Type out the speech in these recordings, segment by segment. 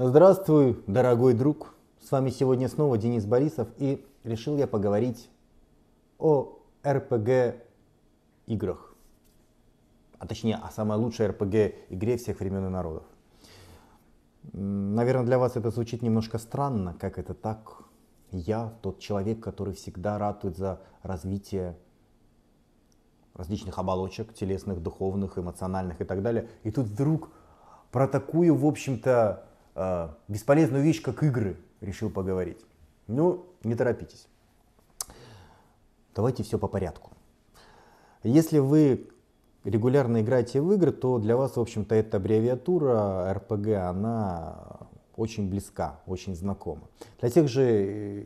Здравствуй, дорогой друг. С вами сегодня снова Денис Борисов и решил я поговорить о РПГ играх. А точнее, о самой лучшей РПГ игре всех времен и народов. Наверное, для вас это звучит немножко странно, как это так. Я тот человек, который всегда ратует за развитие различных оболочек, телесных, духовных, эмоциональных и так далее. И тут вдруг про такую, в общем-то, э, бесполезную вещь, как игры, решил поговорить. Ну, не торопитесь. Давайте все по порядку. Если вы регулярно играете в игры, то для вас, в общем-то, эта аббревиатура RPG, она очень близка, очень знакома. Для тех же э,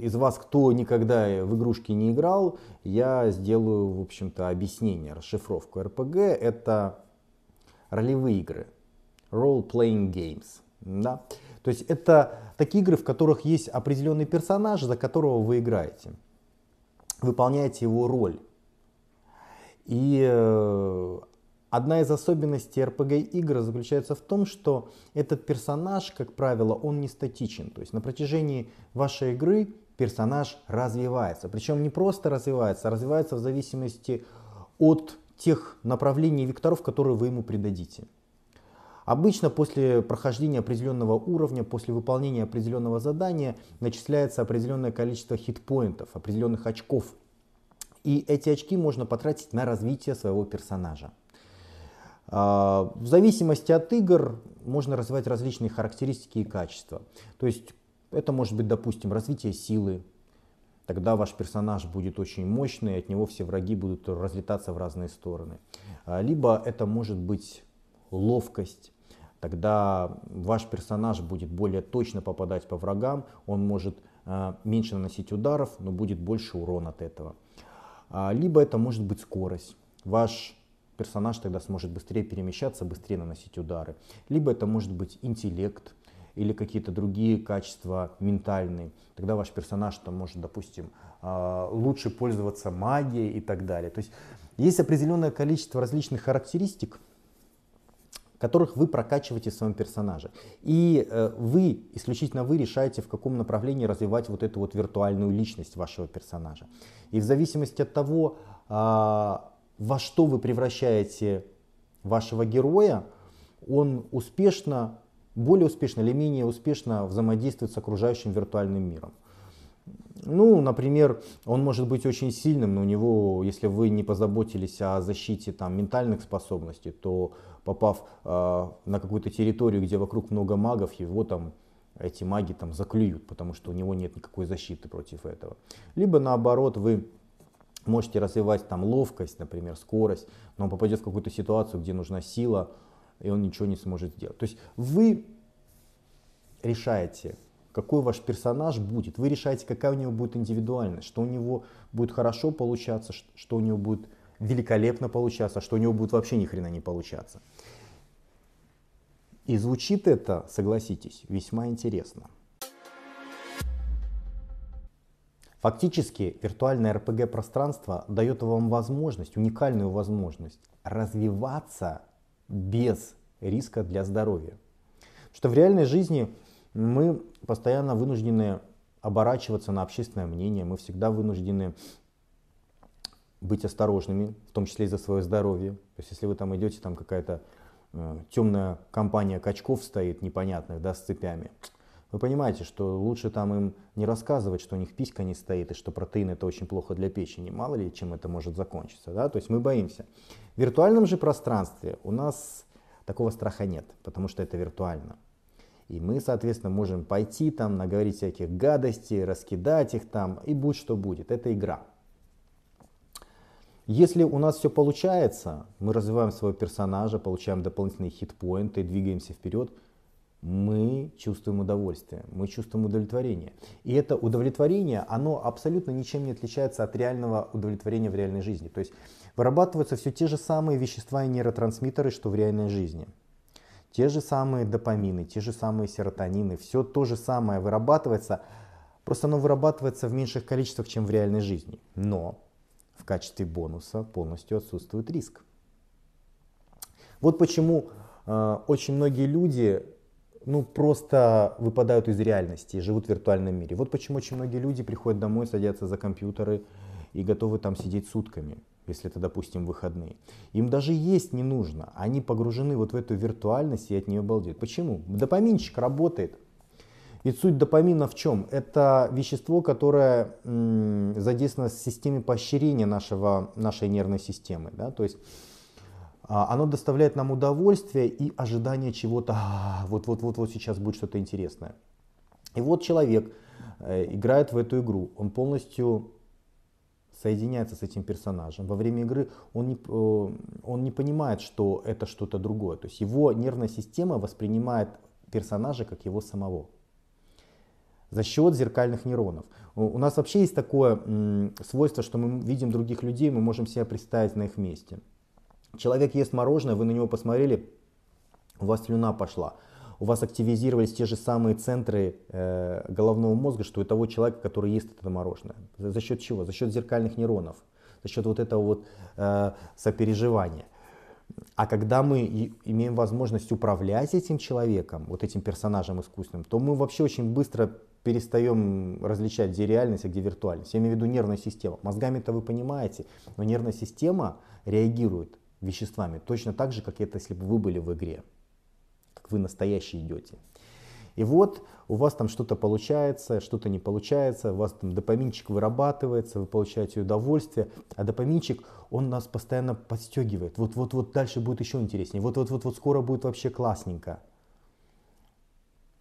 из вас, кто никогда в игрушки не играл, я сделаю, в общем-то, объяснение, расшифровку. RPG — это ролевые игры, role-playing games. Да? То есть это такие игры, в которых есть определенный персонаж, за которого вы играете. Выполняете его роль. И э, одна из особенностей RPG игр заключается в том, что этот персонаж, как правило, он не статичен. То есть на протяжении вашей игры персонаж развивается. Причем не просто развивается, а развивается в зависимости от тех направлений и векторов, которые вы ему придадите. Обычно после прохождения определенного уровня, после выполнения определенного задания начисляется определенное количество хитпоинтов, определенных очков и эти очки можно потратить на развитие своего персонажа. А, в зависимости от игр можно развивать различные характеристики и качества. То есть это может быть, допустим, развитие силы. Тогда ваш персонаж будет очень мощный, и от него все враги будут разлетаться в разные стороны. А, либо это может быть ловкость. Тогда ваш персонаж будет более точно попадать по врагам, он может а, меньше наносить ударов, но будет больше урона от этого. А, либо это может быть скорость. Ваш персонаж тогда сможет быстрее перемещаться, быстрее наносить удары. Либо это может быть интеллект или какие-то другие качества ментальные. Тогда ваш персонаж там может, допустим, а, лучше пользоваться магией и так далее. То есть есть определенное количество различных характеристик, которых вы прокачиваете в своем персонаже. И э, вы, исключительно вы решаете, в каком направлении развивать вот эту вот виртуальную личность вашего персонажа. И в зависимости от того, э, во что вы превращаете вашего героя, он успешно, более успешно или менее успешно взаимодействует с окружающим виртуальным миром. Ну, например, он может быть очень сильным, но у него, если вы не позаботились о защите там, ментальных способностей, то попав э, на какую-то территорию, где вокруг много магов, его там эти маги там заклюют, потому что у него нет никакой защиты против этого. Либо наоборот, вы можете развивать там ловкость, например, скорость, но он попадет в какую-то ситуацию, где нужна сила, и он ничего не сможет сделать. То есть вы решаете, какой ваш персонаж будет. Вы решаете, какая у него будет индивидуальность, что у него будет хорошо получаться, что у него будет великолепно получаться, что у него будет вообще ни хрена не получаться. И звучит это, согласитесь, весьма интересно. Фактически виртуальное RPG-пространство дает вам возможность, уникальную возможность развиваться без риска для здоровья. Что в реальной жизни мы постоянно вынуждены оборачиваться на общественное мнение, мы всегда вынуждены быть осторожными, в том числе и за свое здоровье. То есть если вы там идете, там какая-то э, темная компания качков стоит непонятных, да, с цепями, вы понимаете, что лучше там им не рассказывать, что у них писька не стоит и что протеин это очень плохо для печени. Мало ли чем это может закончиться. Да? То есть мы боимся. В виртуальном же пространстве у нас такого страха нет, потому что это виртуально. И мы, соответственно, можем пойти там, наговорить всяких гадостей, раскидать их там, и будь что будет. Это игра. Если у нас все получается, мы развиваем своего персонажа, получаем дополнительные хитпоинты, двигаемся вперед, мы чувствуем удовольствие, мы чувствуем удовлетворение. И это удовлетворение, оно абсолютно ничем не отличается от реального удовлетворения в реальной жизни. То есть вырабатываются все те же самые вещества и нейротрансмиттеры, что в реальной жизни. Те же самые допамины, те же самые серотонины, все то же самое вырабатывается, просто оно вырабатывается в меньших количествах, чем в реальной жизни. Но в качестве бонуса полностью отсутствует риск. Вот почему э, очень многие люди ну, просто выпадают из реальности и живут в виртуальном мире. Вот почему очень многие люди приходят домой, садятся за компьютеры и готовы там сидеть сутками, если это, допустим, выходные. Им даже есть не нужно. Они погружены вот в эту виртуальность и от нее балдеют. Почему? Допаминчик работает. Ведь суть допамина в чем? Это вещество, которое задействовано в системе поощрения нашего, нашей нервной системы. Да? То есть а, оно доставляет нам удовольствие и ожидание чего-то, вот-вот-вот-вот сейчас будет что-то интересное. И вот человек э, играет в эту игру, он полностью соединяется с этим персонажем. Во время игры он не, э, он не понимает, что это что-то другое. То есть его нервная система воспринимает персонажа как его самого за счет зеркальных нейронов. У нас вообще есть такое свойство, что мы видим других людей, мы можем себя представить на их месте. Человек ест мороженое, вы на него посмотрели, у вас слюна пошла. У вас активизировались те же самые центры э, головного мозга, что у того человека, который ест это мороженое. За, за счет чего? За счет зеркальных нейронов, за счет вот этого вот э, сопереживания. А когда мы имеем возможность управлять этим человеком, вот этим персонажем искусственным, то мы вообще очень быстро перестаем различать, где реальность, а где виртуальность. Я имею в виду нервная система. Мозгами-то вы понимаете, но нервная система реагирует веществами точно так же, как это, если бы вы были в игре, вы настоящий идете. И вот у вас там что-то получается, что-то не получается, у вас там допаминчик вырабатывается, вы получаете удовольствие, а допаминчик, он нас постоянно подстегивает. Вот-вот-вот дальше будет еще интереснее, вот-вот-вот скоро будет вообще классненько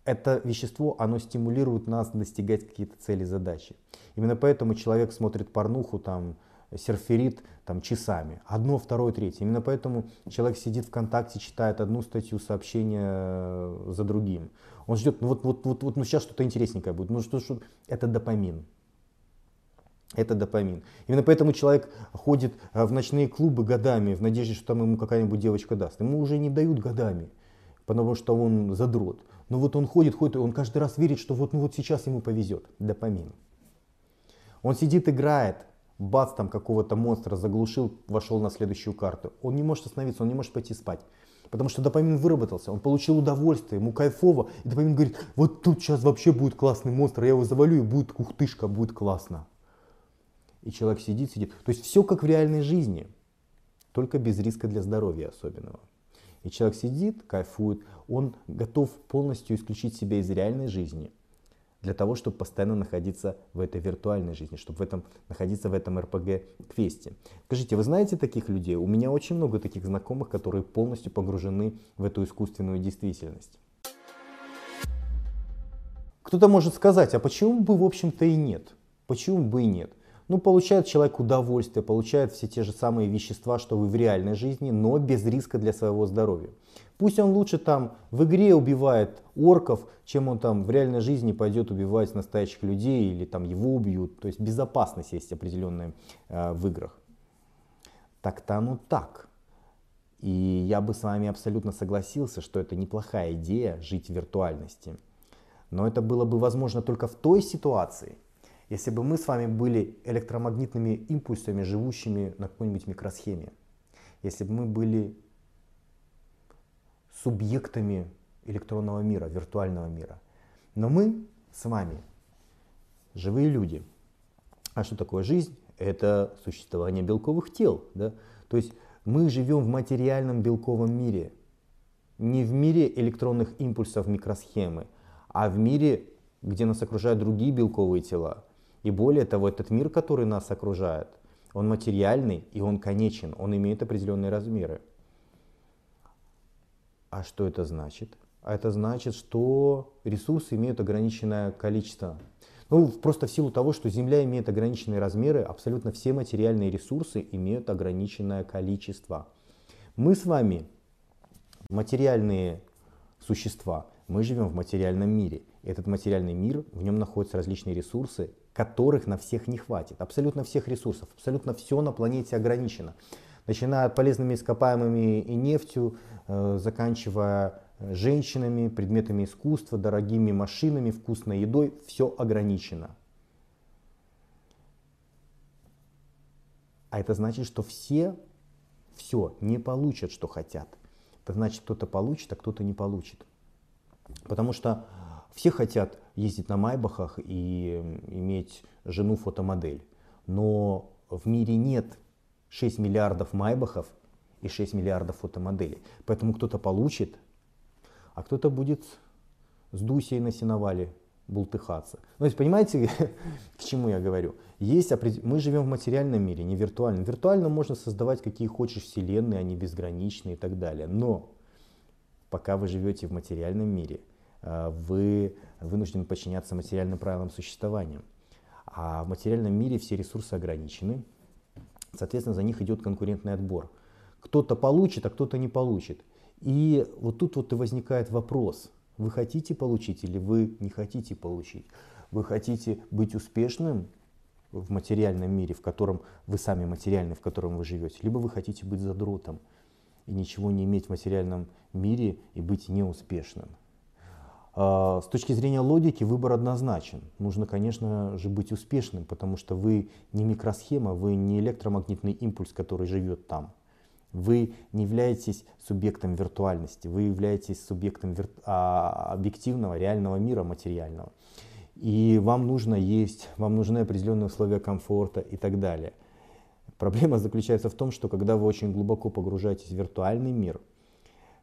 это вещество, оно стимулирует нас достигать какие-то цели, задачи. Именно поэтому человек смотрит порнуху, там, серферит там, часами. Одно, второе, третье. Именно поэтому человек сидит ВКонтакте, читает одну статью, сообщение э, за другим. Он ждет, ну вот, вот, вот, вот ну сейчас что-то интересненькое будет. Ну что, что, это допамин. Это допамин. Именно поэтому человек ходит э, в ночные клубы годами в надежде, что там ему какая-нибудь девочка даст. Ему уже не дают годами, потому что он задрот. Но вот он ходит, ходит, он каждый раз верит, что вот, ну вот сейчас ему повезет. Допамин. Он сидит, играет, бац, там какого-то монстра заглушил, вошел на следующую карту. Он не может остановиться, он не может пойти спать. Потому что допамин выработался, он получил удовольствие, ему кайфово. И допамин говорит, вот тут сейчас вообще будет классный монстр, я его завалю, и будет кухтышка, будет классно. И человек сидит, сидит. То есть все как в реальной жизни, только без риска для здоровья особенного. И человек сидит, кайфует, он готов полностью исключить себя из реальной жизни для того, чтобы постоянно находиться в этой виртуальной жизни, чтобы в этом, находиться в этом RPG-квесте. Скажите, вы знаете таких людей? У меня очень много таких знакомых, которые полностью погружены в эту искусственную действительность. Кто-то может сказать, а почему бы в общем-то и нет? Почему бы и нет? Ну, получает человек удовольствие, получает все те же самые вещества, что вы в реальной жизни, но без риска для своего здоровья. Пусть он лучше там в игре убивает орков, чем он там в реальной жизни пойдет убивать настоящих людей или там его убьют. То есть безопасность есть определенная э, в играх. Так-то оно так. И я бы с вами абсолютно согласился, что это неплохая идея жить в виртуальности. Но это было бы возможно только в той ситуации, если бы мы с вами были электромагнитными импульсами, живущими на какой-нибудь микросхеме, если бы мы были субъектами электронного мира, виртуального мира. Но мы с вами живые люди. А что такое жизнь? Это существование белковых тел. Да? То есть мы живем в материальном белковом мире. Не в мире электронных импульсов микросхемы, а в мире, где нас окружают другие белковые тела. И более того, этот мир, который нас окружает, он материальный и он конечен, он имеет определенные размеры. А что это значит? А это значит, что ресурсы имеют ограниченное количество. Ну, просто в силу того, что Земля имеет ограниченные размеры, абсолютно все материальные ресурсы имеют ограниченное количество. Мы с вами материальные существа, мы живем в материальном мире. Этот материальный мир, в нем находятся различные ресурсы, которых на всех не хватит. Абсолютно всех ресурсов, абсолютно все на планете ограничено. Начиная от полезными ископаемыми и нефтью, э, заканчивая женщинами, предметами искусства, дорогими машинами, вкусной едой, все ограничено. А это значит, что все все не получат, что хотят. Это значит, кто-то получит, а кто-то не получит. Потому что все хотят ездить на Майбахах и иметь жену-фотомодель. Но в мире нет 6 миллиардов Майбахов и 6 миллиардов фотомоделей. Поэтому кто-то получит, а кто-то будет с Дусей на сеновале бултыхаться. Ну, то есть, понимаете, к чему я говорю? Есть, мы живем в материальном мире, не виртуальном. Виртуально можно создавать какие хочешь вселенные, они безграничны и так далее. Но пока вы живете в материальном мире, вы вынуждены подчиняться материальным правилам существования. А в материальном мире все ресурсы ограничены. Соответственно, за них идет конкурентный отбор. Кто-то получит, а кто-то не получит. И вот тут вот и возникает вопрос. Вы хотите получить или вы не хотите получить? Вы хотите быть успешным в материальном мире, в котором вы сами материальны, в котором вы живете, либо вы хотите быть задротом и ничего не иметь в материальном мире и быть неуспешным. А, с точки зрения логики выбор однозначен. Нужно, конечно же, быть успешным, потому что вы не микросхема, вы не электромагнитный импульс, который живет там. Вы не являетесь субъектом виртуальности, вы являетесь субъектом вир... а, объективного, реального мира материального. И вам нужно есть, вам нужны определенные условия комфорта и так далее. Проблема заключается в том, что когда вы очень глубоко погружаетесь в виртуальный мир,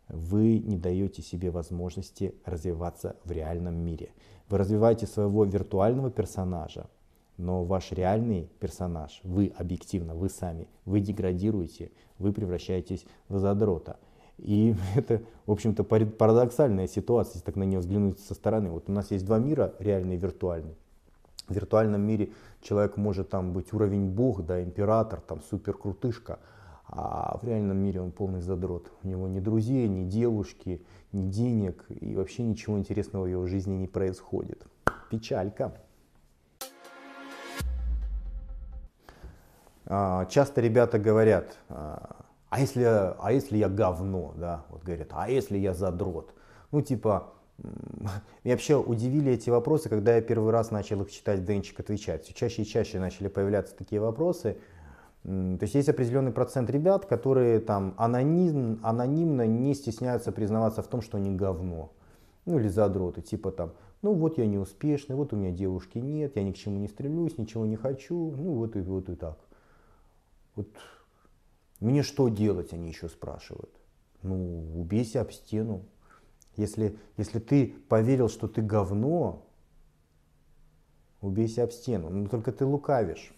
вы не даете себе возможности развиваться в реальном мире. Вы развиваете своего виртуального персонажа, но ваш реальный персонаж, вы объективно, вы сами, вы деградируете, вы превращаетесь в задрота. И это, в общем-то, парадоксальная ситуация, если так на нее взглянуть со стороны. Вот у нас есть два мира, реальный и виртуальный. В виртуальном мире человек может там быть уровень бог, да, император, там супер крутышка, а в реальном мире он полный задрот. У него ни друзей, ни девушки, ни денег и вообще ничего интересного в его жизни не происходит. Печалька. А, часто ребята говорят, а, а если, а если я говно, да, вот говорят, а если я задрот? Ну типа, меня вообще удивили эти вопросы, когда я первый раз начал их читать, Денчик отвечать. Все чаще и чаще начали появляться такие вопросы. То есть есть определенный процент ребят, которые там аноним, анонимно не стесняются признаваться в том, что они говно. Ну или задроты, типа там, ну вот я не успешный, вот у меня девушки нет, я ни к чему не стремлюсь, ничего не хочу, ну вот и вот и так. Вот мне что делать, они еще спрашивают. Ну, убейся об стену. Если, если ты поверил, что ты говно, убейся об стену. Но только ты лукавишь.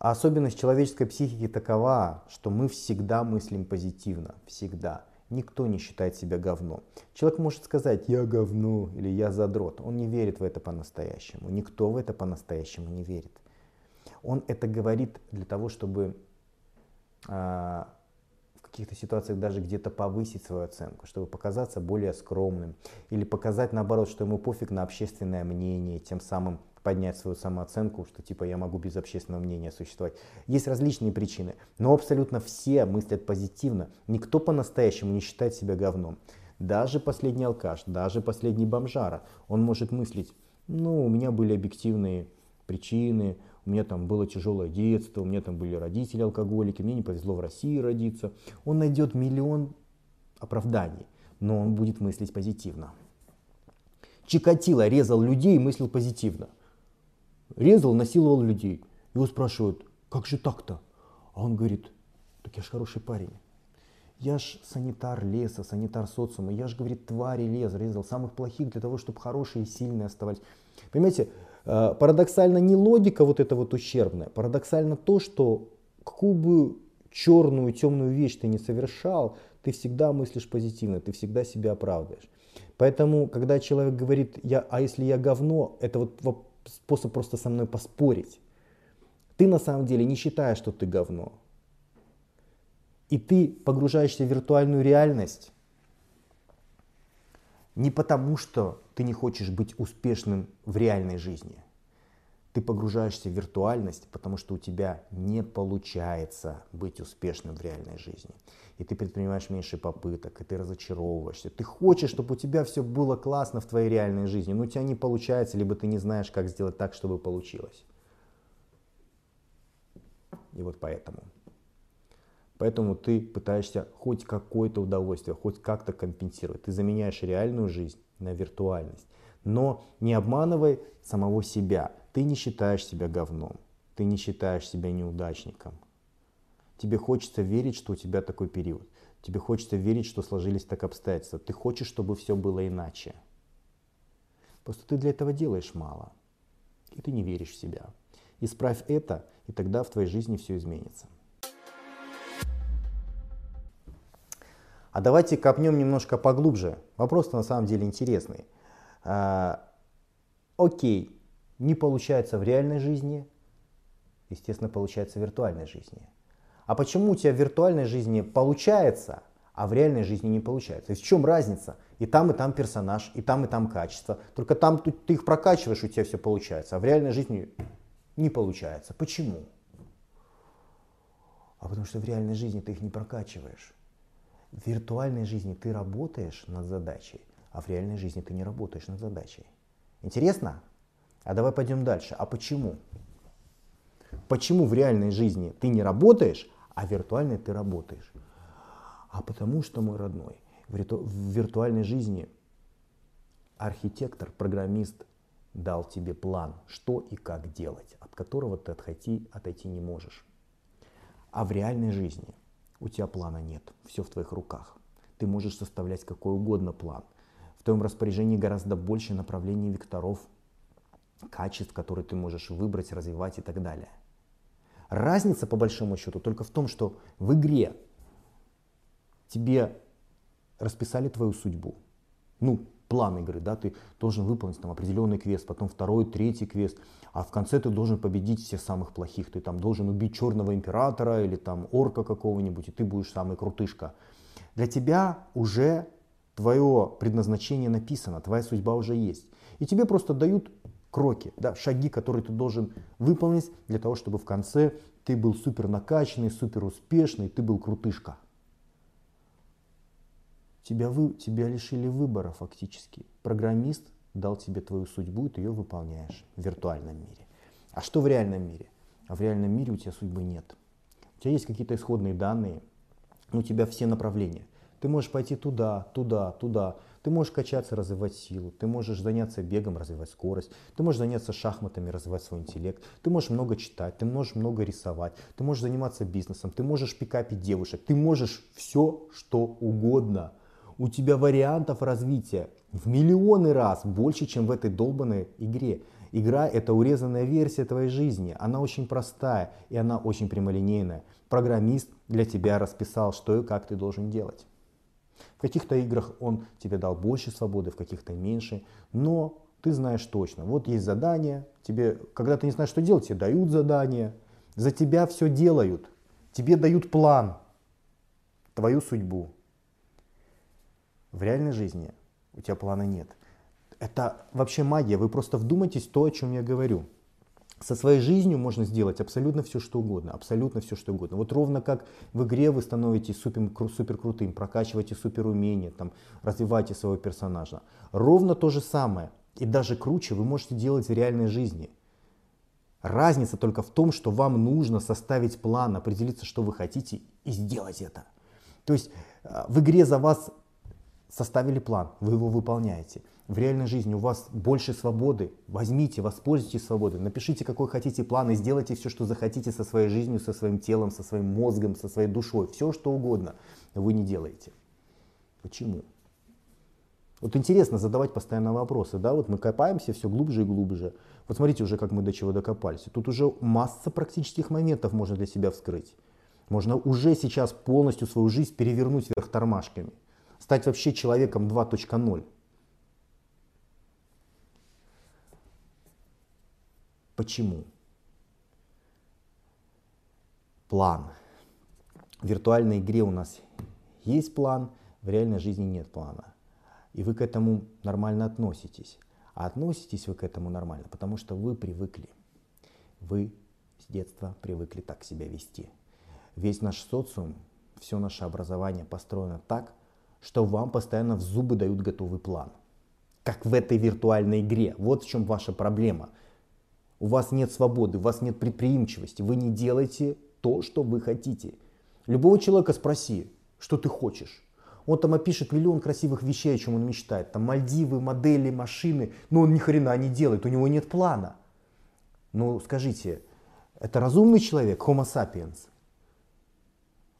Особенность человеческой психики такова, что мы всегда мыслим позитивно. Всегда. Никто не считает себя говно. Человек может сказать «я говно» или «я задрот». Он не верит в это по-настоящему. Никто в это по-настоящему не верит. Он это говорит для того, чтобы а, в каких-то ситуациях даже где-то повысить свою оценку, чтобы показаться более скромным или показать наоборот, что ему пофиг на общественное мнение, тем самым поднять свою самооценку, что типа я могу без общественного мнения существовать. Есть различные причины, но абсолютно все мыслят позитивно. Никто по-настоящему не считает себя говном. Даже последний алкаш, даже последний бомжара, он может мыслить, ну, у меня были объективные причины, у меня там было тяжелое детство, у меня там были родители алкоголики, мне не повезло в России родиться. Он найдет миллион оправданий, но он будет мыслить позитивно. Чикатило резал людей и мыслил позитивно. Резал, насиловал людей. Его спрашивают, как же так-то? А он говорит, так я ж хороший парень. Я ж санитар леса, санитар социума. Я ж, говорит, твари лес резал, самых плохих для того, чтобы хорошие и сильные оставались. Понимаете, Э, парадоксально не логика вот эта вот ущербная, парадоксально то, что какую бы черную, темную вещь ты не совершал, ты всегда мыслишь позитивно, ты всегда себя оправдываешь. Поэтому, когда человек говорит, я, а если я говно, это вот способ просто со мной поспорить. Ты на самом деле не считаешь, что ты говно. И ты погружаешься в виртуальную реальность не потому, что ты не хочешь быть успешным в реальной жизни. Ты погружаешься в виртуальность, потому что у тебя не получается быть успешным в реальной жизни. И ты предпринимаешь меньше попыток, и ты разочаровываешься. Ты хочешь, чтобы у тебя все было классно в твоей реальной жизни, но у тебя не получается, либо ты не знаешь, как сделать так, чтобы получилось. И вот поэтому. Поэтому ты пытаешься хоть какое-то удовольствие, хоть как-то компенсировать. Ты заменяешь реальную жизнь на виртуальность. Но не обманывай самого себя. Ты не считаешь себя говном. Ты не считаешь себя неудачником. Тебе хочется верить, что у тебя такой период. Тебе хочется верить, что сложились так обстоятельства. Ты хочешь, чтобы все было иначе. Просто ты для этого делаешь мало. И ты не веришь в себя. Исправь это, и тогда в твоей жизни все изменится. А давайте копнем немножко поглубже. Вопрос на самом деле интересный. А, окей, не получается в реальной жизни, естественно, получается в виртуальной жизни. А почему у тебя в виртуальной жизни получается, а в реальной жизни не получается? Есть в чем разница? И там, и там персонаж, и там, и там качество. Только там ты, ты их прокачиваешь, у тебя все получается, а в реальной жизни не получается. Почему? А потому что в реальной жизни ты их не прокачиваешь. В виртуальной жизни ты работаешь над задачей, а в реальной жизни ты не работаешь над задачей. Интересно? А давай пойдем дальше. А почему? Почему в реальной жизни ты не работаешь, а в виртуальной ты работаешь? А потому что, мой родной, в, риту... в виртуальной жизни архитектор, программист дал тебе план, что и как делать, от которого ты отойти, отойти не можешь. А в реальной жизни у тебя плана нет, все в твоих руках. Ты можешь составлять какой угодно план. В твоем распоряжении гораздо больше направлений векторов, качеств, которые ты можешь выбрать, развивать и так далее. Разница, по большому счету, только в том, что в игре тебе расписали твою судьбу. Ну, план игры, да, ты должен выполнить там определенный квест, потом второй, третий квест, а в конце ты должен победить всех самых плохих, ты там должен убить черного императора или там орка какого-нибудь, и ты будешь самый крутышка. Для тебя уже твое предназначение написано, твоя судьба уже есть. И тебе просто дают кроки, да, шаги, которые ты должен выполнить для того, чтобы в конце ты был супер накачанный, супер успешный, ты был крутышка. Тебя, вы, тебя лишили выбора фактически. Программист дал тебе твою судьбу, и ты ее выполняешь в виртуальном мире. А что в реальном мире? А в реальном мире у тебя судьбы нет. У тебя есть какие-то исходные данные, у тебя все направления. Ты можешь пойти туда, туда, туда. Ты можешь качаться, развивать силу. Ты можешь заняться бегом, развивать скорость. Ты можешь заняться шахматами, развивать свой интеллект. Ты можешь много читать, ты можешь много рисовать. Ты можешь заниматься бизнесом. Ты можешь пикапить девушек. Ты можешь все, что угодно у тебя вариантов развития в миллионы раз больше, чем в этой долбанной игре. Игра – это урезанная версия твоей жизни. Она очень простая и она очень прямолинейная. Программист для тебя расписал, что и как ты должен делать. В каких-то играх он тебе дал больше свободы, в каких-то меньше. Но ты знаешь точно, вот есть задание, тебе, когда ты не знаешь, что делать, тебе дают задание, за тебя все делают, тебе дают план, твою судьбу. В реальной жизни у тебя плана нет. Это вообще магия. Вы просто вдумайтесь то, о чем я говорю. Со своей жизнью можно сделать абсолютно все, что угодно. Абсолютно все, что угодно. Вот ровно как в игре вы становитесь супер, супер крутым, прокачиваете супер умения, там, развиваете своего персонажа. Ровно то же самое. И даже круче вы можете делать в реальной жизни. Разница только в том, что вам нужно составить план, определиться, что вы хотите, и сделать это. То есть э, в игре за вас составили план, вы его выполняете. В реальной жизни у вас больше свободы, возьмите, воспользуйтесь свободой, напишите, какой хотите план и сделайте все, что захотите со своей жизнью, со своим телом, со своим мозгом, со своей душой, все что угодно, вы не делаете. Почему? Вот интересно задавать постоянно вопросы, да, вот мы копаемся все глубже и глубже. Вот смотрите уже, как мы до чего докопались. Тут уже масса практических моментов можно для себя вскрыть. Можно уже сейчас полностью свою жизнь перевернуть вверх тормашками стать вообще человеком 2.0. Почему? План. В виртуальной игре у нас есть план, в реальной жизни нет плана. И вы к этому нормально относитесь. А относитесь вы к этому нормально, потому что вы привыкли. Вы с детства привыкли так себя вести. Весь наш социум, все наше образование построено так, что вам постоянно в зубы дают готовый план. Как в этой виртуальной игре. Вот в чем ваша проблема. У вас нет свободы, у вас нет предприимчивости, вы не делаете то, что вы хотите. Любого человека спроси, что ты хочешь. Он там опишет миллион красивых вещей, о чем он мечтает. Там Мальдивы, модели, машины. Но он ни хрена не делает, у него нет плана. Ну скажите, это разумный человек, Homo sapiens?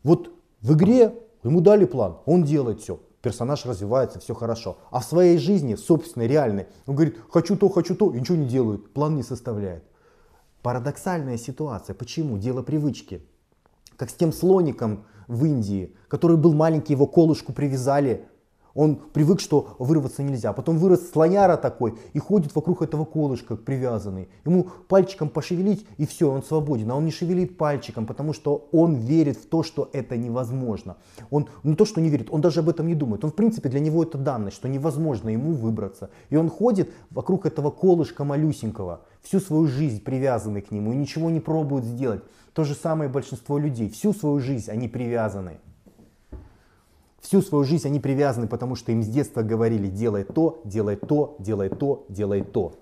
Вот в игре ему дали план, он делает все. Персонаж развивается, все хорошо. А в своей жизни, собственной, реальной, он говорит, хочу то, хочу то, и ничего не делает, план не составляет. Парадоксальная ситуация. Почему? Дело привычки. Как с тем слоником в Индии, который был маленький, его колышку привязали, он привык, что вырваться нельзя. Потом вырос слоняра такой и ходит вокруг этого колышка привязанный. Ему пальчиком пошевелить и все, он свободен. А он не шевелит пальчиком, потому что он верит в то, что это невозможно. Он не то, что не верит, он даже об этом не думает. Он в принципе для него это данность, что невозможно ему выбраться. И он ходит вокруг этого колышка малюсенького, всю свою жизнь привязанный к нему и ничего не пробует сделать. То же самое большинство людей. Всю свою жизнь они привязаны. Всю свою жизнь они привязаны, потому что им с детства говорили, делай то, делай то, делай то, делай то.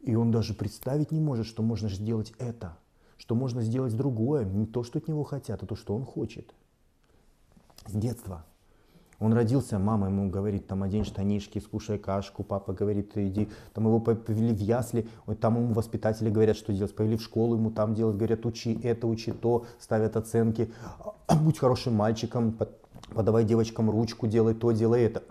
И он даже представить не может, что можно сделать это, что можно сделать другое, не то, что от него хотят, а то, что он хочет. С детства. Он родился, мама ему говорит, там одень штанишки, скушай кашку, папа говорит, иди, там его повели в ясли, там ему воспитатели говорят, что делать, повели в школу, ему там делать, говорят, учи это, учи то, ставят оценки, будь хорошим мальчиком, подавай девочкам ручку, делай то, делай это.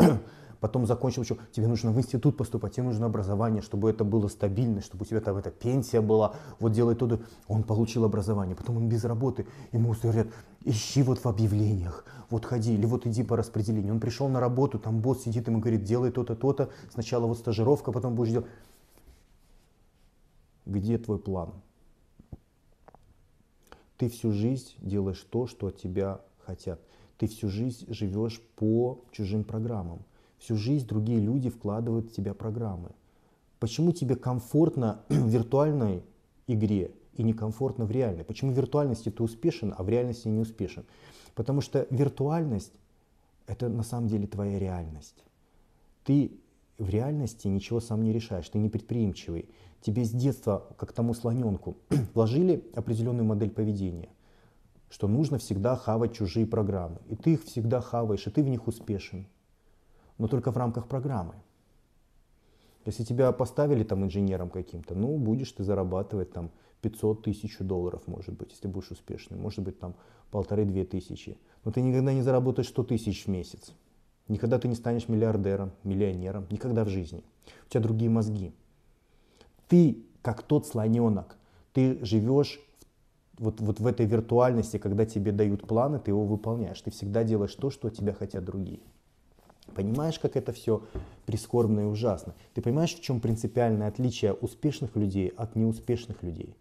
Потом закончил еще, тебе нужно в институт поступать, тебе нужно образование, чтобы это было стабильно, чтобы у тебя там эта пенсия была, вот делай то. Он получил образование, потом он без работы, ему говорят, ищи вот в объявлениях, вот ходи, или вот иди по распределению. Он пришел на работу, там босс сидит, ему говорит, делай то-то, то-то, сначала вот стажировка, потом будешь делать. Где твой план? Ты всю жизнь делаешь то, что от тебя хотят. Ты всю жизнь живешь по чужим программам. Всю жизнь другие люди вкладывают в тебя программы. Почему тебе комфортно в виртуальной игре и некомфортно в реальной? Почему в виртуальности ты успешен, а в реальности не успешен? Потому что виртуальность – это на самом деле твоя реальность. Ты в реальности ничего сам не решаешь, ты не предприимчивый. Тебе с детства, как тому слоненку, вложили определенную модель поведения, что нужно всегда хавать чужие программы. И ты их всегда хаваешь, и ты в них успешен но только в рамках программы. Если тебя поставили там инженером каким-то, ну, будешь ты зарабатывать там 500 тысяч долларов, может быть, если будешь успешным, может быть, там полторы-две тысячи. Но ты никогда не заработаешь 100 тысяч в месяц. Никогда ты не станешь миллиардером, миллионером, никогда в жизни. У тебя другие мозги. Ты, как тот слоненок, ты живешь вот, вот в этой виртуальности, когда тебе дают планы, ты его выполняешь. Ты всегда делаешь то, что от тебя хотят другие. Понимаешь, как это все прискорбно и ужасно? Ты понимаешь, в чем принципиальное отличие успешных людей от неуспешных людей?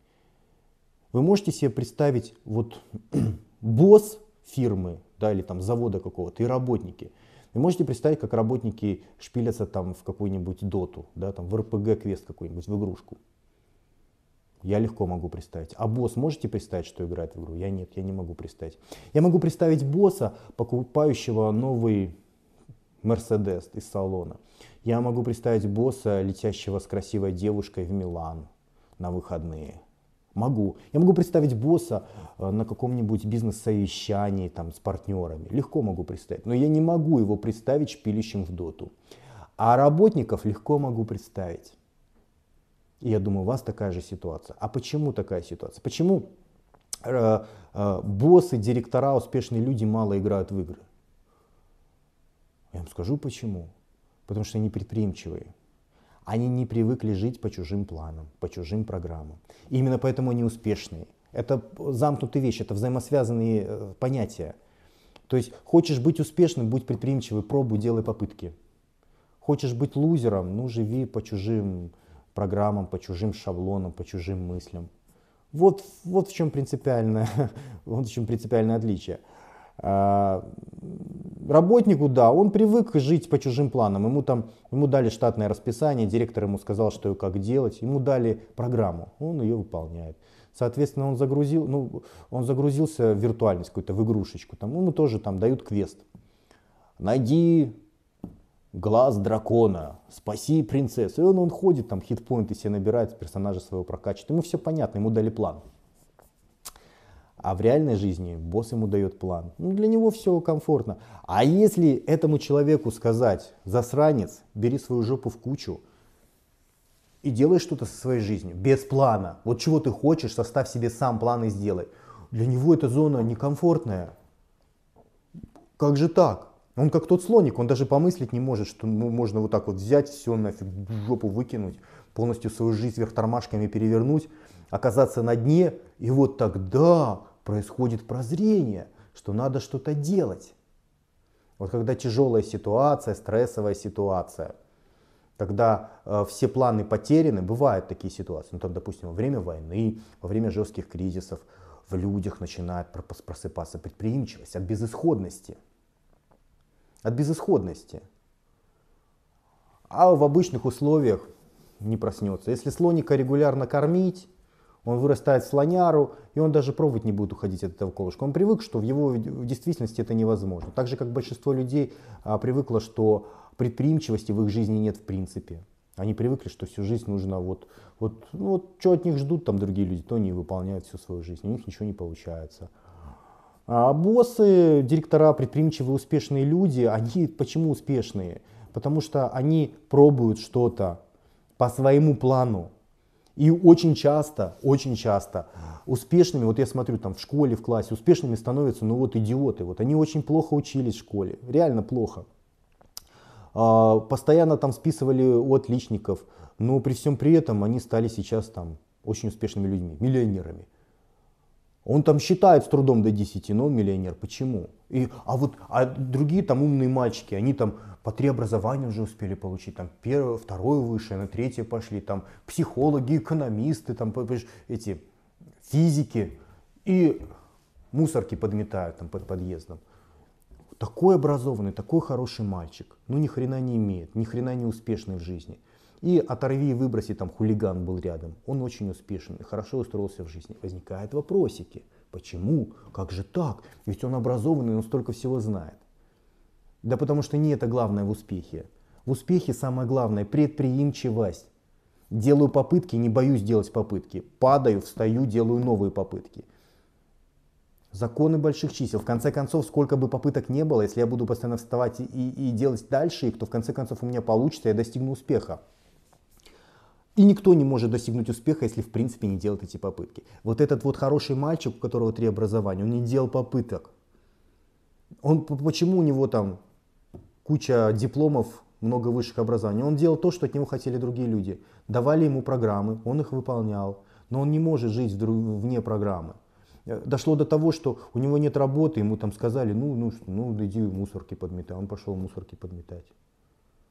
Вы можете себе представить вот босс фирмы, да, или там завода какого-то и работники. Вы можете представить, как работники шпилятся там в какую-нибудь доту, да, там в РПГ квест какой-нибудь, в игрушку. Я легко могу представить. А босс можете представить, что играет в игру? Я нет, я не могу представить. Я могу представить босса, покупающего новый Мерседес из салона. Я могу представить босса, летящего с красивой девушкой в Милан на выходные. Могу. Я могу представить босса э, на каком-нибудь бизнес-совещании там, с партнерами. Легко могу представить. Но я не могу его представить шпилищем в доту. А работников легко могу представить. И я думаю, у вас такая же ситуация. А почему такая ситуация? Почему э, э, боссы, директора, успешные люди мало играют в игры? Я вам скажу почему. Потому что они предприимчивые. Они не привыкли жить по чужим планам, по чужим программам. И именно поэтому они успешные. Это замкнутые вещи, это взаимосвязанные э, понятия. То есть хочешь быть успешным, будь предприимчивый, пробуй, делай попытки. Хочешь быть лузером, ну живи по чужим программам, по чужим шаблонам, по чужим мыслям. Вот, вот в чем принципиальное, вот в чем принципиальное отличие. А, работнику, да, он привык жить по чужим планам. Ему там, ему дали штатное расписание, директор ему сказал, что и как делать. Ему дали программу, он ее выполняет. Соответственно, он загрузил, ну, он загрузился в виртуальность какую-то, в игрушечку. Там, ему тоже там дают квест. Найди глаз дракона, спаси принцессу. И он, он ходит, там хитпоинты себе набирает, персонажа своего прокачивает. Ему все понятно, ему дали план. А в реальной жизни босс ему дает план. Ну, для него все комфортно. А если этому человеку сказать, засранец, бери свою жопу в кучу и делай что-то со своей жизнью, без плана. Вот чего ты хочешь, составь себе сам план и сделай. Для него эта зона некомфортная. Как же так? Он как тот слоник, он даже помыслить не может, что ну, можно вот так вот взять, все нафиг в жопу выкинуть, полностью свою жизнь вверх тормашками перевернуть, оказаться на дне, и вот тогда происходит прозрение, что надо что-то делать. Вот когда тяжелая ситуация, стрессовая ситуация, когда э, все планы потеряны, бывают такие ситуации, ну там, допустим, во время войны, во время жестких кризисов, в людях начинает просыпаться предприимчивость от безысходности – от безысходности. А в обычных условиях не проснется. Если слоника регулярно кормить, он вырастает слоняру, и он даже пробовать не будет уходить от этого колышка. Он привык, что в его в действительности это невозможно. Так же, как большинство людей а, привыкло, что предприимчивости в их жизни нет в принципе. Они привыкли, что всю жизнь нужно вот, вот, ну, вот что от них ждут там другие люди, то они выполняют всю свою жизнь, у них ничего не получается. А боссы, директора, предприимчивые, успешные люди, они почему успешные? Потому что они пробуют что-то по своему плану. И очень часто, очень часто успешными, вот я смотрю там в школе, в классе, успешными становятся, ну вот идиоты. Вот они очень плохо учились в школе, реально плохо. А, постоянно там списывали у отличников, но при всем при этом они стали сейчас там очень успешными людьми, миллионерами. Он там считает с трудом до 10, но он миллионер. Почему? И, а вот а другие там умные мальчики, они там по три образования уже успели получить, там первое, второе высшее, на третье пошли, там психологи, экономисты, там эти физики и мусорки подметают там под подъездом. Такой образованный, такой хороший мальчик, ну ни хрена не имеет, ни хрена не успешный в жизни. И оторви и выброси, там хулиган был рядом. Он очень успешен и хорошо устроился в жизни. Возникают вопросики. Почему? Как же так? Ведь он образованный, он столько всего знает. Да потому что не это главное в успехе. В успехе самое главное предприимчивость. Делаю попытки, не боюсь делать попытки. Падаю, встаю, делаю новые попытки. Законы больших чисел. В конце концов, сколько бы попыток не было, если я буду постоянно вставать и, и делать дальше их, то в конце концов у меня получится, я достигну успеха. И никто не может достигнуть успеха, если в принципе не делает эти попытки. Вот этот вот хороший мальчик, у которого три образования, он не делал попыток. Он, почему у него там куча дипломов, много высших образований? Он делал то, что от него хотели другие люди. Давали ему программы, он их выполнял. Но он не может жить вне программы. Дошло до того, что у него нет работы, ему там сказали, ну, ну, ну иди мусорки подметай. Он пошел мусорки подметать.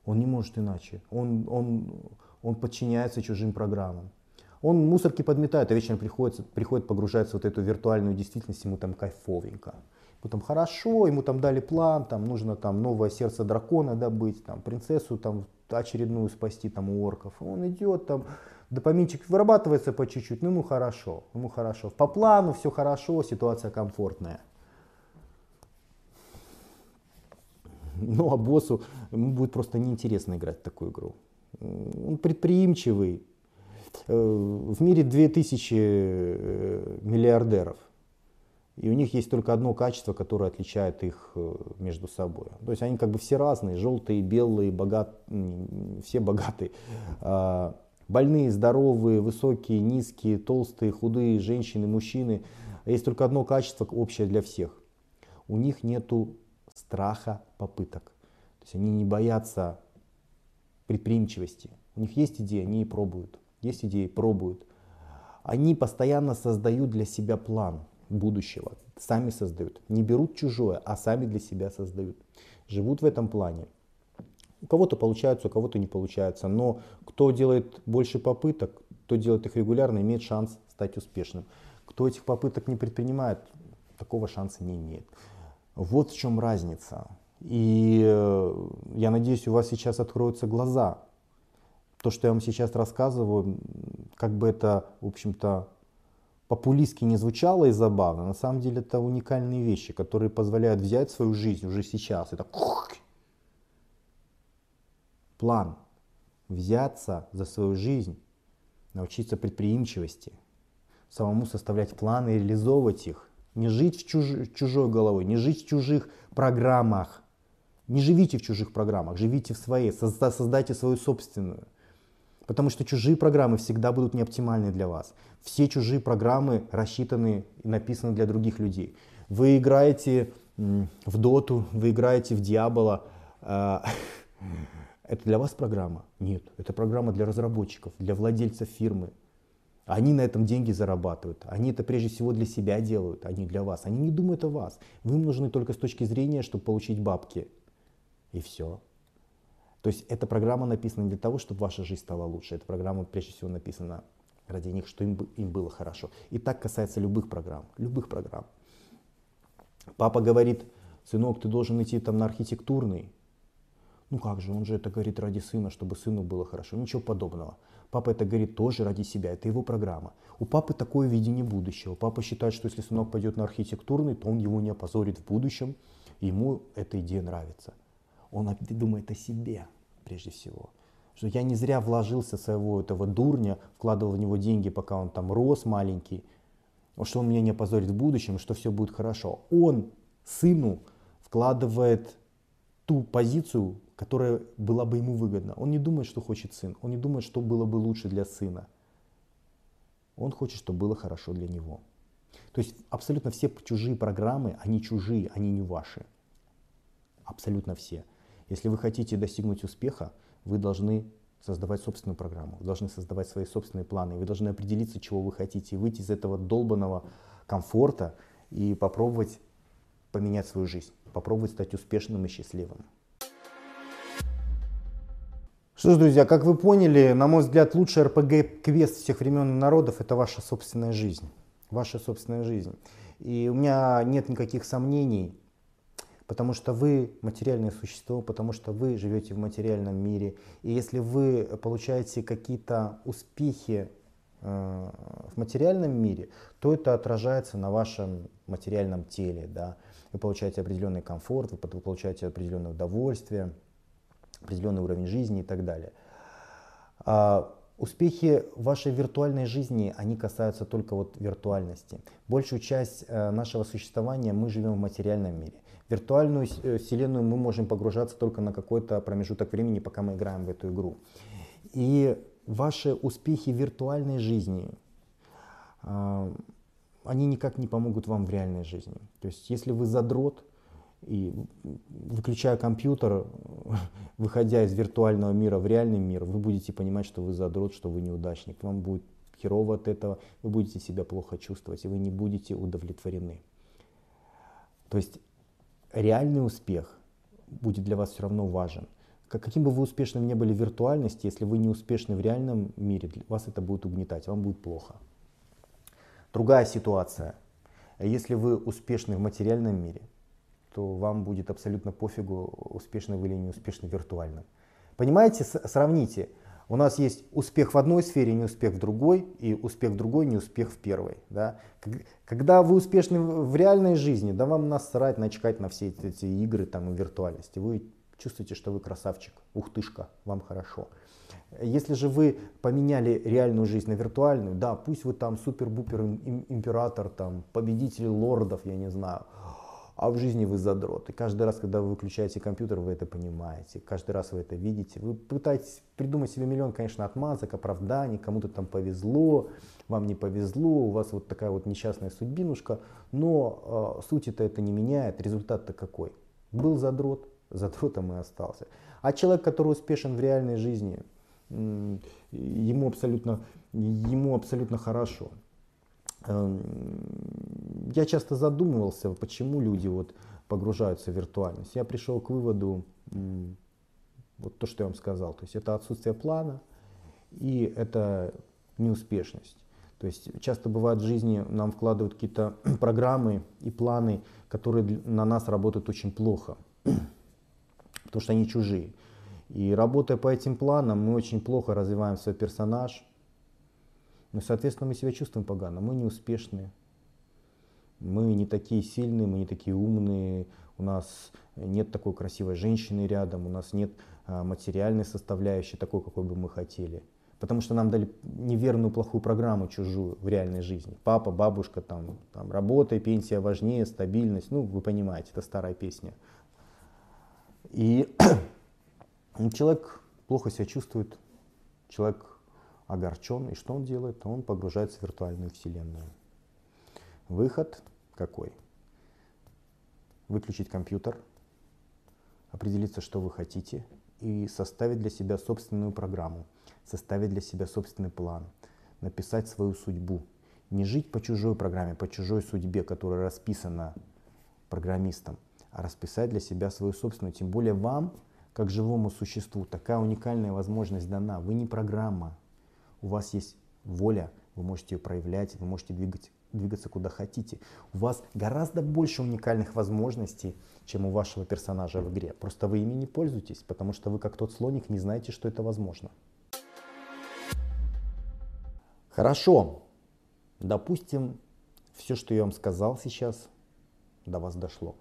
Он не может иначе. Он, он, он подчиняется чужим программам. Он мусорки подметает, а вечером приходит, приходит погружается в вот эту виртуальную действительность, ему там кайфовенько. Ему там хорошо, ему там дали план, там нужно там новое сердце дракона добыть, там принцессу там очередную спасти там у орков. Он идет там, допаминчик вырабатывается по чуть-чуть, ну ему хорошо, ему хорошо. По плану все хорошо, ситуация комфортная. Ну а боссу ему будет просто неинтересно играть в такую игру предприимчивый. Э, в мире 2000 э, миллиардеров. И у них есть только одно качество, которое отличает их э, между собой. То есть они как бы все разные, желтые, белые, богат, все богатые. А, больные, здоровые, высокие, низкие, толстые, худые, женщины, мужчины. Есть только одно качество общее для всех. У них нет страха попыток. То есть они не боятся предприимчивости. У них есть идеи, они и пробуют. Есть идеи, пробуют. Они постоянно создают для себя план будущего. Сами создают. Не берут чужое, а сами для себя создают. Живут в этом плане. У кого-то получается, у кого-то не получается. Но кто делает больше попыток, кто делает их регулярно, имеет шанс стать успешным. Кто этих попыток не предпринимает, такого шанса не имеет. Вот в чем разница. И э, я надеюсь, у вас сейчас откроются глаза. То, что я вам сейчас рассказываю, как бы это, в общем-то, популистски не звучало и забавно, на самом деле это уникальные вещи, которые позволяют взять свою жизнь уже сейчас. Это план. Взяться за свою жизнь, научиться предприимчивости, самому составлять планы и реализовывать их – Не жить в чуж... чужой головой, не жить в чужих программах. Не живите в чужих программах, живите в своей, создайте свою собственную. Потому что чужие программы всегда будут неоптимальны для вас. Все чужие программы рассчитаны и написаны для других людей. Вы играете в доту, вы играете в дьявола. А, это для вас программа? Нет, это программа для разработчиков, для владельцев фирмы. Они на этом деньги зарабатывают. Они это прежде всего для себя делают, а не для вас. Они не думают о вас. Вы им нужны только с точки зрения, чтобы получить бабки. И все. То есть эта программа написана не для того, чтобы ваша жизнь стала лучше. Эта программа прежде всего написана ради них, что им, им было хорошо. И так касается любых программ. Любых программ. Папа говорит, сынок, ты должен идти там на архитектурный. Ну как же, он же это говорит ради сына, чтобы сыну было хорошо. Ничего подобного. Папа это говорит тоже ради себя, это его программа. У папы такое видение будущего. Папа считает, что если сынок пойдет на архитектурный, то он его не опозорит в будущем, ему эта идея нравится. Он думает о себе прежде всего. Что я не зря вложился своего этого дурня, вкладывал в него деньги, пока он там рос маленький, что он меня не опозорит в будущем, что все будет хорошо. Он сыну вкладывает ту позицию, которая была бы ему выгодна. Он не думает, что хочет сын, он не думает, что было бы лучше для сына. Он хочет, чтобы было хорошо для него. То есть абсолютно все чужие программы, они чужие, они не ваши. Абсолютно все. Если вы хотите достигнуть успеха, вы должны создавать собственную программу, вы должны создавать свои собственные планы, вы должны определиться, чего вы хотите, выйти из этого долбанного комфорта и попробовать поменять свою жизнь, попробовать стать успешным и счастливым. Что ж, друзья, как вы поняли, на мой взгляд, лучший РПГ-квест всех времен и народов – это ваша собственная жизнь. Ваша собственная жизнь. И у меня нет никаких сомнений, потому что вы материальное существо, потому что вы живете в материальном мире. И если вы получаете какие-то успехи э, в материальном мире, то это отражается на вашем материальном теле. Да? Вы получаете определенный комфорт, вы получаете определенное удовольствие, определенный уровень жизни и так далее. А успехи вашей виртуальной жизни, они касаются только вот виртуальности. Большую часть э, нашего существования мы живем в материальном мире виртуальную э, вселенную мы можем погружаться только на какой-то промежуток времени, пока мы играем в эту игру. И ваши успехи в виртуальной жизни, а, они никак не помогут вам в реальной жизни. То есть если вы задрот, и выключая компьютер, выходя из виртуального мира в реальный мир, вы будете понимать, что вы задрот, что вы неудачник. Вам будет херово от этого, вы будете себя плохо чувствовать, и вы не будете удовлетворены. То есть реальный успех будет для вас все равно важен. Каким бы вы успешным ни были в виртуальности, если вы не успешны в реальном мире, вас это будет угнетать, вам будет плохо. Другая ситуация. Если вы успешны в материальном мире, то вам будет абсолютно пофигу, успешны вы или не успешны в виртуальном. Понимаете, сравните. У нас есть успех в одной сфере, не успех в другой, и успех в другой, не успех в первой. Да? Когда вы успешны в реальной жизни, да вам насрать, начкать на все эти игры там, и виртуальности. Вы чувствуете, что вы красавчик, ухтышка, вам хорошо. Если же вы поменяли реальную жизнь на виртуальную, да, пусть вы там супер-бупер император, там, победитель лордов, я не знаю, а в жизни вы задрот. И каждый раз, когда вы выключаете компьютер, вы это понимаете. Каждый раз вы это видите. Вы пытаетесь придумать себе миллион, конечно, отмазок, оправданий. Кому-то там повезло, вам не повезло, у вас вот такая вот несчастная судьбинушка. Но э, суть это это не меняет. Результат-то какой? Был задрот, задротом и остался. А человек, который успешен в реальной жизни, ему абсолютно, ему абсолютно хорошо. Эм, я часто задумывался, почему люди вот погружаются в виртуальность. Я пришел к выводу, вот то, что я вам сказал, то есть это отсутствие плана и это неуспешность. То есть часто бывает в жизни нам вкладывают какие-то программы и планы, которые на нас работают очень плохо, потому что они чужие. И работая по этим планам, мы очень плохо развиваем свой персонаж, ну, соответственно, мы себя чувствуем погано, мы неуспешные, мы не такие сильные, мы не такие умные, у нас нет такой красивой женщины рядом, у нас нет а, материальной составляющей такой, какой бы мы хотели. Потому что нам дали неверную плохую программу чужую в реальной жизни. Папа, бабушка, там, там работа, пенсия важнее, стабильность. Ну, вы понимаете, это старая песня. И человек плохо себя чувствует, человек огорчен. И что он делает? Он погружается в виртуальную вселенную. Выход какой? Выключить компьютер, определиться, что вы хотите, и составить для себя собственную программу, составить для себя собственный план, написать свою судьбу. Не жить по чужой программе, по чужой судьбе, которая расписана программистом, а расписать для себя свою собственную. Тем более вам, как живому существу, такая уникальная возможность дана. Вы не программа, у вас есть воля, вы можете ее проявлять, вы можете двигать, двигаться куда хотите. У вас гораздо больше уникальных возможностей, чем у вашего персонажа в игре. Просто вы ими не пользуетесь, потому что вы как тот слоник не знаете, что это возможно. Хорошо. Допустим, все, что я вам сказал сейчас, до вас дошло.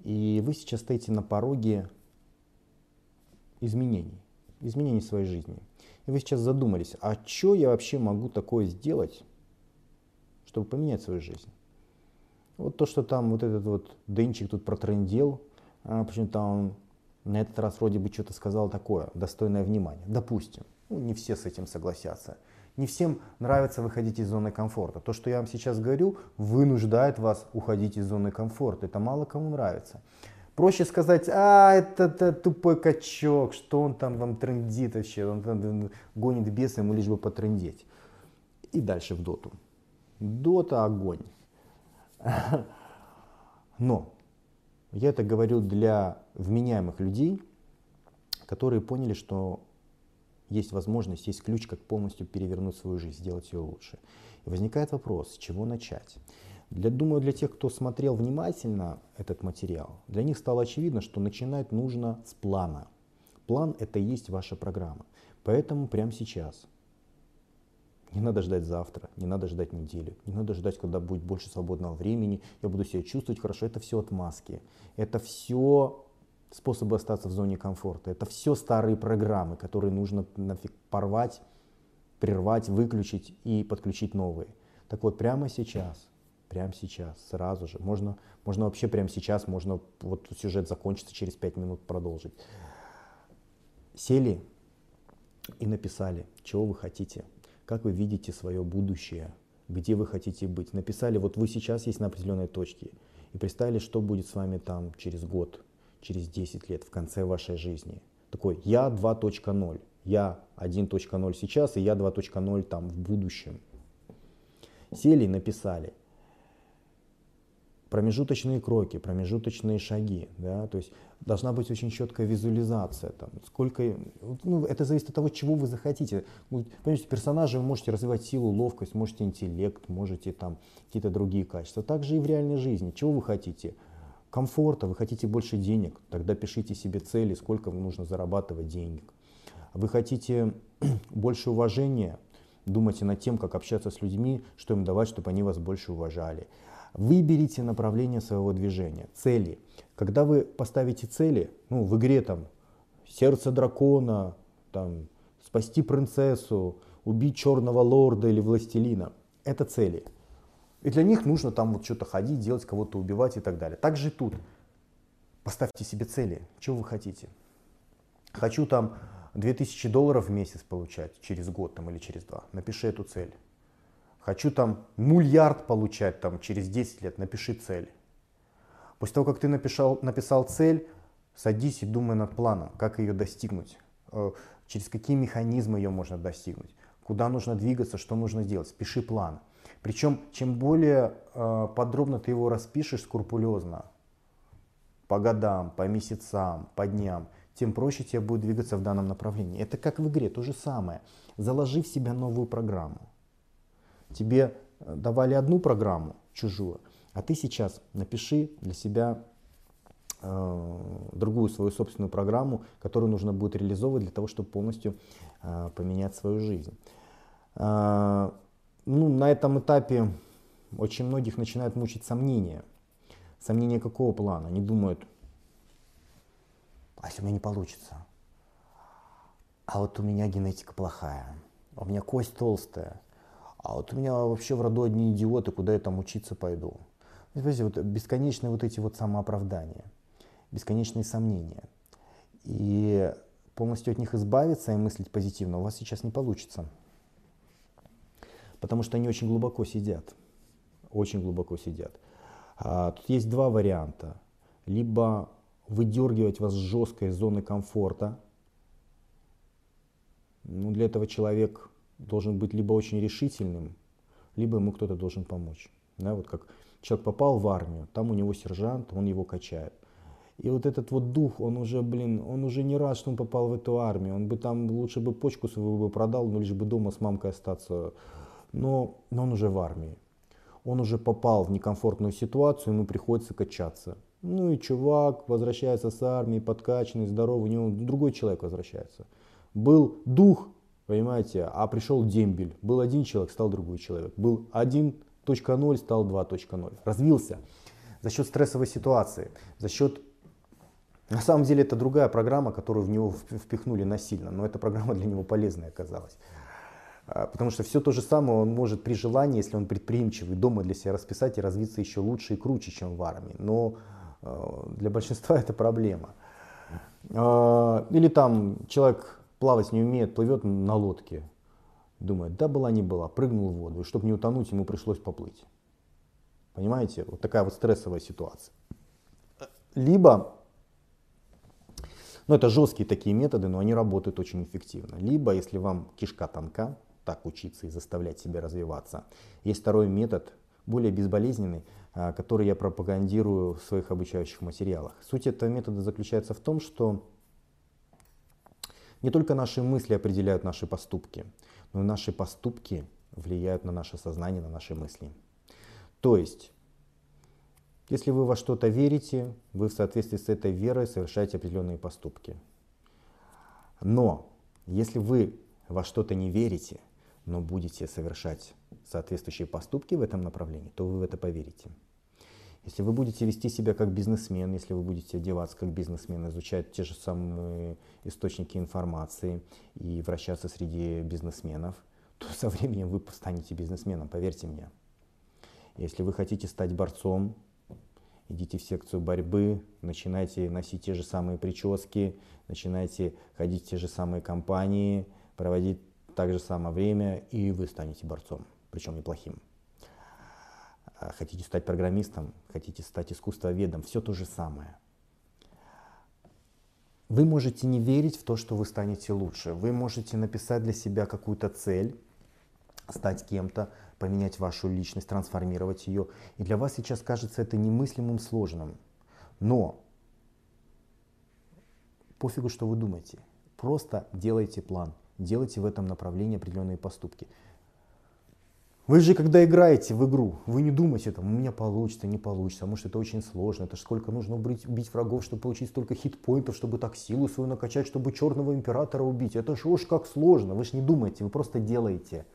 И вы сейчас стоите на пороге изменений, изменений своей жизни. И вы сейчас задумались, а что я вообще могу такое сделать, чтобы поменять свою жизнь? Вот то, что там вот этот вот Денчик тут протрендел, а, почему-то он на этот раз вроде бы что-то сказал такое, достойное внимания. Допустим, ну, не все с этим согласятся. Не всем нравится выходить из зоны комфорта. То, что я вам сейчас говорю, вынуждает вас уходить из зоны комфорта. Это мало кому нравится. Проще сказать, а, это, это тупой качок, что он там вам трендит вообще, он там гонит беса, ему лишь бы потрендеть. И дальше в доту. Дота огонь. Но я это говорю для вменяемых людей, которые поняли, что есть возможность, есть ключ, как полностью перевернуть свою жизнь, сделать ее лучше. И возникает вопрос, с чего начать? Для, думаю, для тех, кто смотрел внимательно этот материал, для них стало очевидно, что начинать нужно с плана. План это и есть ваша программа. Поэтому прямо сейчас. Не надо ждать завтра, не надо ждать неделю, не надо ждать, когда будет больше свободного времени, я буду себя чувствовать хорошо. Это все отмазки. Это все способы остаться в зоне комфорта. Это все старые программы, которые нужно нафиг порвать, прервать, выключить и подключить новые. Так вот, прямо сейчас Прямо сейчас, сразу же. Можно, можно вообще прямо сейчас, можно вот сюжет закончится через 5 минут продолжить. Сели и написали, чего вы хотите, как вы видите свое будущее, где вы хотите быть. Написали, вот вы сейчас есть на определенной точке. И представили, что будет с вами там через год, через 10 лет, в конце вашей жизни. Такой я 2.0, я 1.0 сейчас и я 2.0 там в будущем. Сели и написали промежуточные кроки, промежуточные шаги, да, то есть должна быть очень четкая визуализация, там, сколько, ну, это зависит от того, чего вы захотите. Понимаете, персонажи вы можете развивать силу, ловкость, можете интеллект, можете там какие-то другие качества. Также и в реальной жизни, чего вы хотите? Комфорта, вы хотите больше денег, тогда пишите себе цели, сколько вам нужно зарабатывать денег. Вы хотите больше уважения, думайте над тем, как общаться с людьми, что им давать, чтобы они вас больше уважали. Выберите направление своего движения, цели. Когда вы поставите цели, ну, в игре там сердце дракона, там, спасти принцессу, убить черного лорда или властелина, это цели. И для них нужно там вот что-то ходить, делать, кого-то убивать и так далее. Также и тут. Поставьте себе цели. Чего вы хотите? Хочу там 2000 долларов в месяц получать через год там, или через два. Напиши эту цель. Хочу там мульярд получать там, через 10 лет, напиши цель. После того, как ты написал, написал цель, садись и думай над планом, как ее достигнуть, э, через какие механизмы ее можно достигнуть, куда нужно двигаться, что нужно сделать. Пиши план. Причем, чем более э, подробно ты его распишешь скрупулезно, по годам, по месяцам, по дням, тем проще тебе будет двигаться в данном направлении. Это как в игре, то же самое. Заложи в себя новую программу. Тебе э, давали одну программу, чужую, а ты сейчас напиши для себя э, другую свою собственную программу, которую нужно будет реализовывать для того, чтобы полностью э, поменять свою жизнь. Э, ну, на этом этапе очень многих начинают мучить сомнения. Сомнения какого плана? Они думают, а если у меня не получится? а вот у меня генетика плохая, а у меня кость толстая, а вот у меня вообще в роду одни идиоты, куда я там учиться пойду. Понимаете, вот бесконечные вот эти вот самооправдания, бесконечные сомнения. И полностью от них избавиться и мыслить позитивно у вас сейчас не получится. Потому что они очень глубоко сидят. Очень глубоко сидят. А, тут есть два варианта. Либо выдергивать вас с жесткой зоны комфорта. Ну, для этого человек должен быть либо очень решительным, либо ему кто-то должен помочь. Да, вот как человек попал в армию, там у него сержант, он его качает. И вот этот вот дух, он уже, блин, он уже не рад, что он попал в эту армию. Он бы там лучше бы почку свою бы продал, но лишь бы дома с мамкой остаться. Но, но он уже в армии. Он уже попал в некомфортную ситуацию, ему приходится качаться. Ну и чувак возвращается с армии, подкачанный, здоровый, у него другой человек возвращается. Был дух, понимаете, а пришел дембель. Был один человек, стал другой человек. Был 1.0, стал 2.0. Развился за счет стрессовой ситуации, за счет... На самом деле это другая программа, которую в него впихнули насильно, но эта программа для него полезная оказалась. А, потому что все то же самое он может при желании, если он предприимчивый, дома для себя расписать и развиться еще лучше и круче, чем в армии. Но а, для большинства это проблема. А, или там человек плавать не умеет, плывет на лодке, думает, да была не была, прыгнул в воду, и чтобы не утонуть, ему пришлось поплыть. Понимаете, вот такая вот стрессовая ситуация. Либо, ну это жесткие такие методы, но они работают очень эффективно. Либо, если вам кишка тонка, так учиться и заставлять себя развиваться. Есть второй метод, более безболезненный, а, который я пропагандирую в своих обучающих материалах. Суть этого метода заключается в том, что не только наши мысли определяют наши поступки, но и наши поступки влияют на наше сознание, на наши мысли. То есть, если вы во что-то верите, вы в соответствии с этой верой совершаете определенные поступки. Но если вы во что-то не верите, но будете совершать соответствующие поступки в этом направлении, то вы в это поверите. Если вы будете вести себя как бизнесмен, если вы будете одеваться как бизнесмен, изучать те же самые источники информации и вращаться среди бизнесменов, то со временем вы станете бизнесменом, поверьте мне. Если вы хотите стать борцом, идите в секцию борьбы, начинайте носить те же самые прически, начинайте ходить в те же самые компании, проводить так же самое время, и вы станете борцом, причем неплохим. А, хотите стать программистом, хотите стать искусствоведом, все то же самое. Вы можете не верить в то, что вы станете лучше. Вы можете написать для себя какую-то цель, стать кем-то, поменять вашу личность, трансформировать ее. И для вас сейчас кажется это немыслимым сложным. Но пофигу, что вы думаете. Просто делайте план, делайте в этом направлении определенные поступки. Вы же, когда играете в игру, вы не думаете, там, у меня получится, не получится, а может это очень сложно, это сколько нужно убить, убить врагов, чтобы получить столько хитпоинтов, чтобы так силу свою накачать, чтобы черного императора убить. Это же уж как сложно, вы же не думаете, вы просто делаете.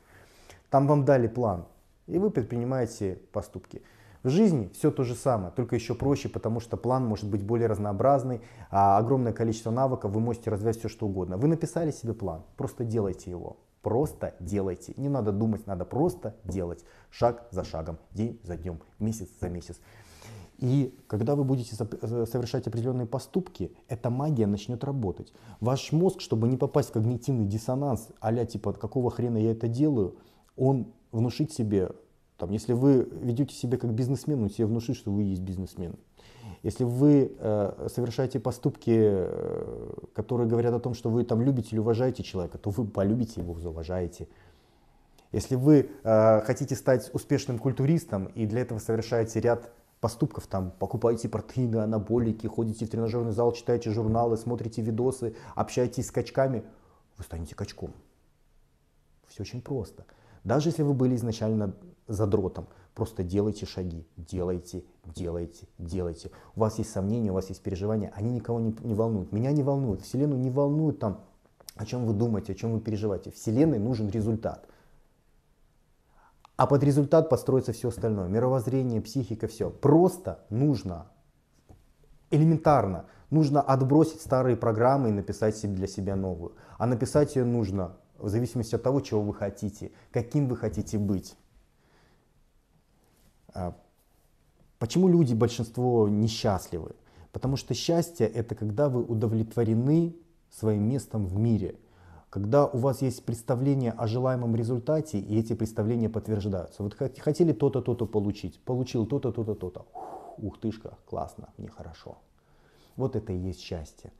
Там вам дали план, и вы предпринимаете поступки. В жизни все то же самое, только еще проще, потому что план может быть более разнообразный, а огромное количество навыков, вы можете развивать все что угодно. Вы написали себе план, просто делайте его. Просто делайте. Не надо думать, надо просто делать. Шаг за шагом, день за днем, месяц за месяц. И когда вы будете э, совершать определенные поступки, эта магия начнет работать. Ваш мозг, чтобы не попасть в когнитивный диссонанс, а типа какого хрена я это делаю, он внушит себе, там, если вы ведете себя как бизнесмен, он себе внушит, что вы есть бизнесмен. Если вы э, совершаете поступки, э, которые говорят о том, что вы там любите или уважаете человека, то вы полюбите его, зауважаете. Если вы э, хотите стать успешным культуристом и для этого совершаете ряд поступков, там, покупаете протеины, анаболики, ходите в тренажерный зал, читаете журналы, смотрите видосы, общаетесь с качками, вы станете качком. Все очень просто. Даже если вы были изначально задротом, Просто делайте шаги, делайте, делайте, делайте. У вас есть сомнения, у вас есть переживания, они никого не, не волнуют. Меня не волнуют, Вселенную не волнует там, о чем вы думаете, о чем вы переживаете. Вселенной нужен результат. А под результат построится все остальное. Мировоззрение, психика, все. Просто нужно Элементарно. Нужно отбросить старые программы и написать себе для себя новую. А написать ее нужно в зависимости от того, чего вы хотите, каким вы хотите быть. А, почему люди, большинство, несчастливы? Потому что счастье – это когда вы удовлетворены своим местом в мире, когда у вас есть представление о желаемом результате, и эти представления подтверждаются. Вот хотели то-то, то-то получить, получил то-то, то-то, то-то. Ух тышка, классно, мне хорошо. Вот это и есть счастье.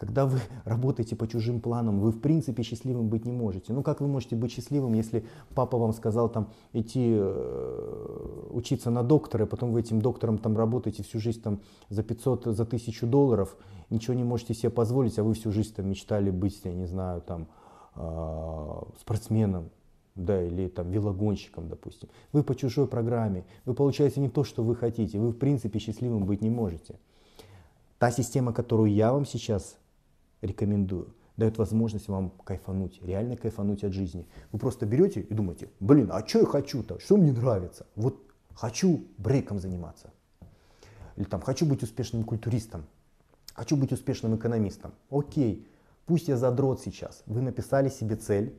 Когда вы работаете по чужим планам, вы в принципе счастливым быть не можете. Ну как вы можете быть счастливым, если папа вам сказал там идти э, учиться на доктора, потом вы этим доктором там работаете всю жизнь там за 500, за 1000 долларов, ничего не можете себе позволить, а вы всю жизнь там мечтали быть, я не знаю, там э, спортсменом, да, или там велогонщиком, допустим. Вы по чужой программе, вы получаете не то, что вы хотите, вы в принципе счастливым быть не можете. Та система, которую я вам сейчас рекомендую, дает возможность вам кайфануть, реально кайфануть от жизни. Вы просто берете и думаете, блин, а что я хочу-то, что мне нравится? Вот хочу брейком заниматься. Или там, хочу быть успешным культуристом, хочу быть успешным экономистом. Окей, пусть я задрот сейчас. Вы написали себе цель,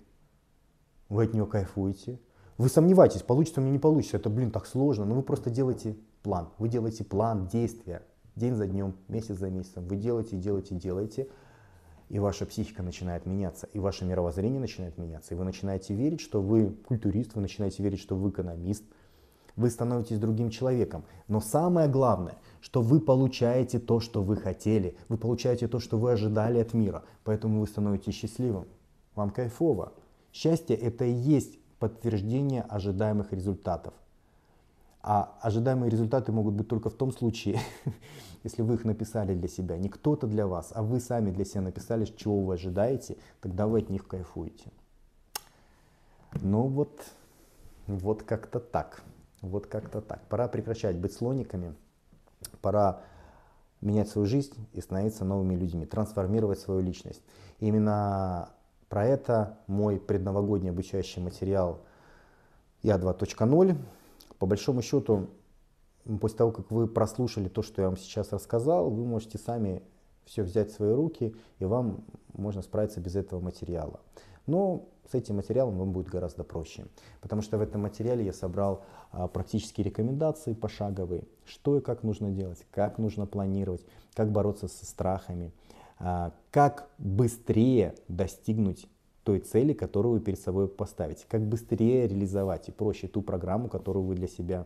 вы от нее кайфуете. Вы сомневаетесь, получится у меня, не получится. Это, блин, так сложно. Но вы просто делаете план. Вы делаете план действия день за днем, месяц за месяцем. Вы делаете, делаете, делаете, и ваша психика начинает меняться, и ваше мировоззрение начинает меняться, и вы начинаете верить, что вы культурист, вы начинаете верить, что вы экономист, вы становитесь другим человеком. Но самое главное, что вы получаете то, что вы хотели, вы получаете то, что вы ожидали от мира, поэтому вы становитесь счастливым. Вам кайфово. Счастье это и есть подтверждение ожидаемых результатов. А ожидаемые результаты могут быть только в том случае, если вы их написали для себя. Не кто-то для вас, а вы сами для себя написали, чего вы ожидаете, тогда вы от них кайфуете. Ну вот, вот как-то так. Вот как-то так. Пора прекращать быть слониками. Пора менять свою жизнь и становиться новыми людьми, трансформировать свою личность. Именно про это мой предновогодний обучающий материал Я 2.0 по большому счету, после того, как вы прослушали то, что я вам сейчас рассказал, вы можете сами все взять в свои руки, и вам можно справиться без этого материала. Но с этим материалом вам будет гораздо проще, потому что в этом материале я собрал а, практические рекомендации пошаговые, что и как нужно делать, как нужно планировать, как бороться со страхами, а, как быстрее достигнуть той цели, которую вы перед собой поставите. Как быстрее реализовать и проще ту программу, которую вы для себя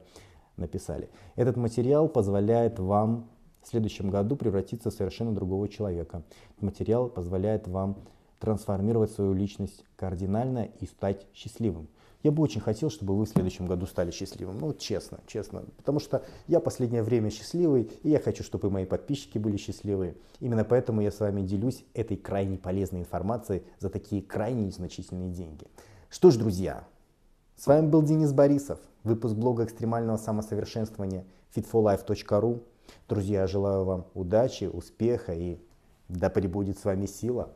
написали. Этот материал позволяет вам в следующем году превратиться в совершенно другого человека. Материал позволяет вам трансформировать свою личность кардинально и стать счастливым. Я бы очень хотел, чтобы вы в следующем году стали счастливым. Ну, вот честно, честно. Потому что я последнее время счастливый, и я хочу, чтобы мои подписчики были счастливы. Именно поэтому я с вами делюсь этой крайне полезной информацией за такие крайне незначительные деньги. Что ж, друзья, с вами был Денис Борисов, выпуск блога экстремального самосовершенствования fitforlife.ru. Друзья, желаю вам удачи, успеха и да пребудет с вами сила.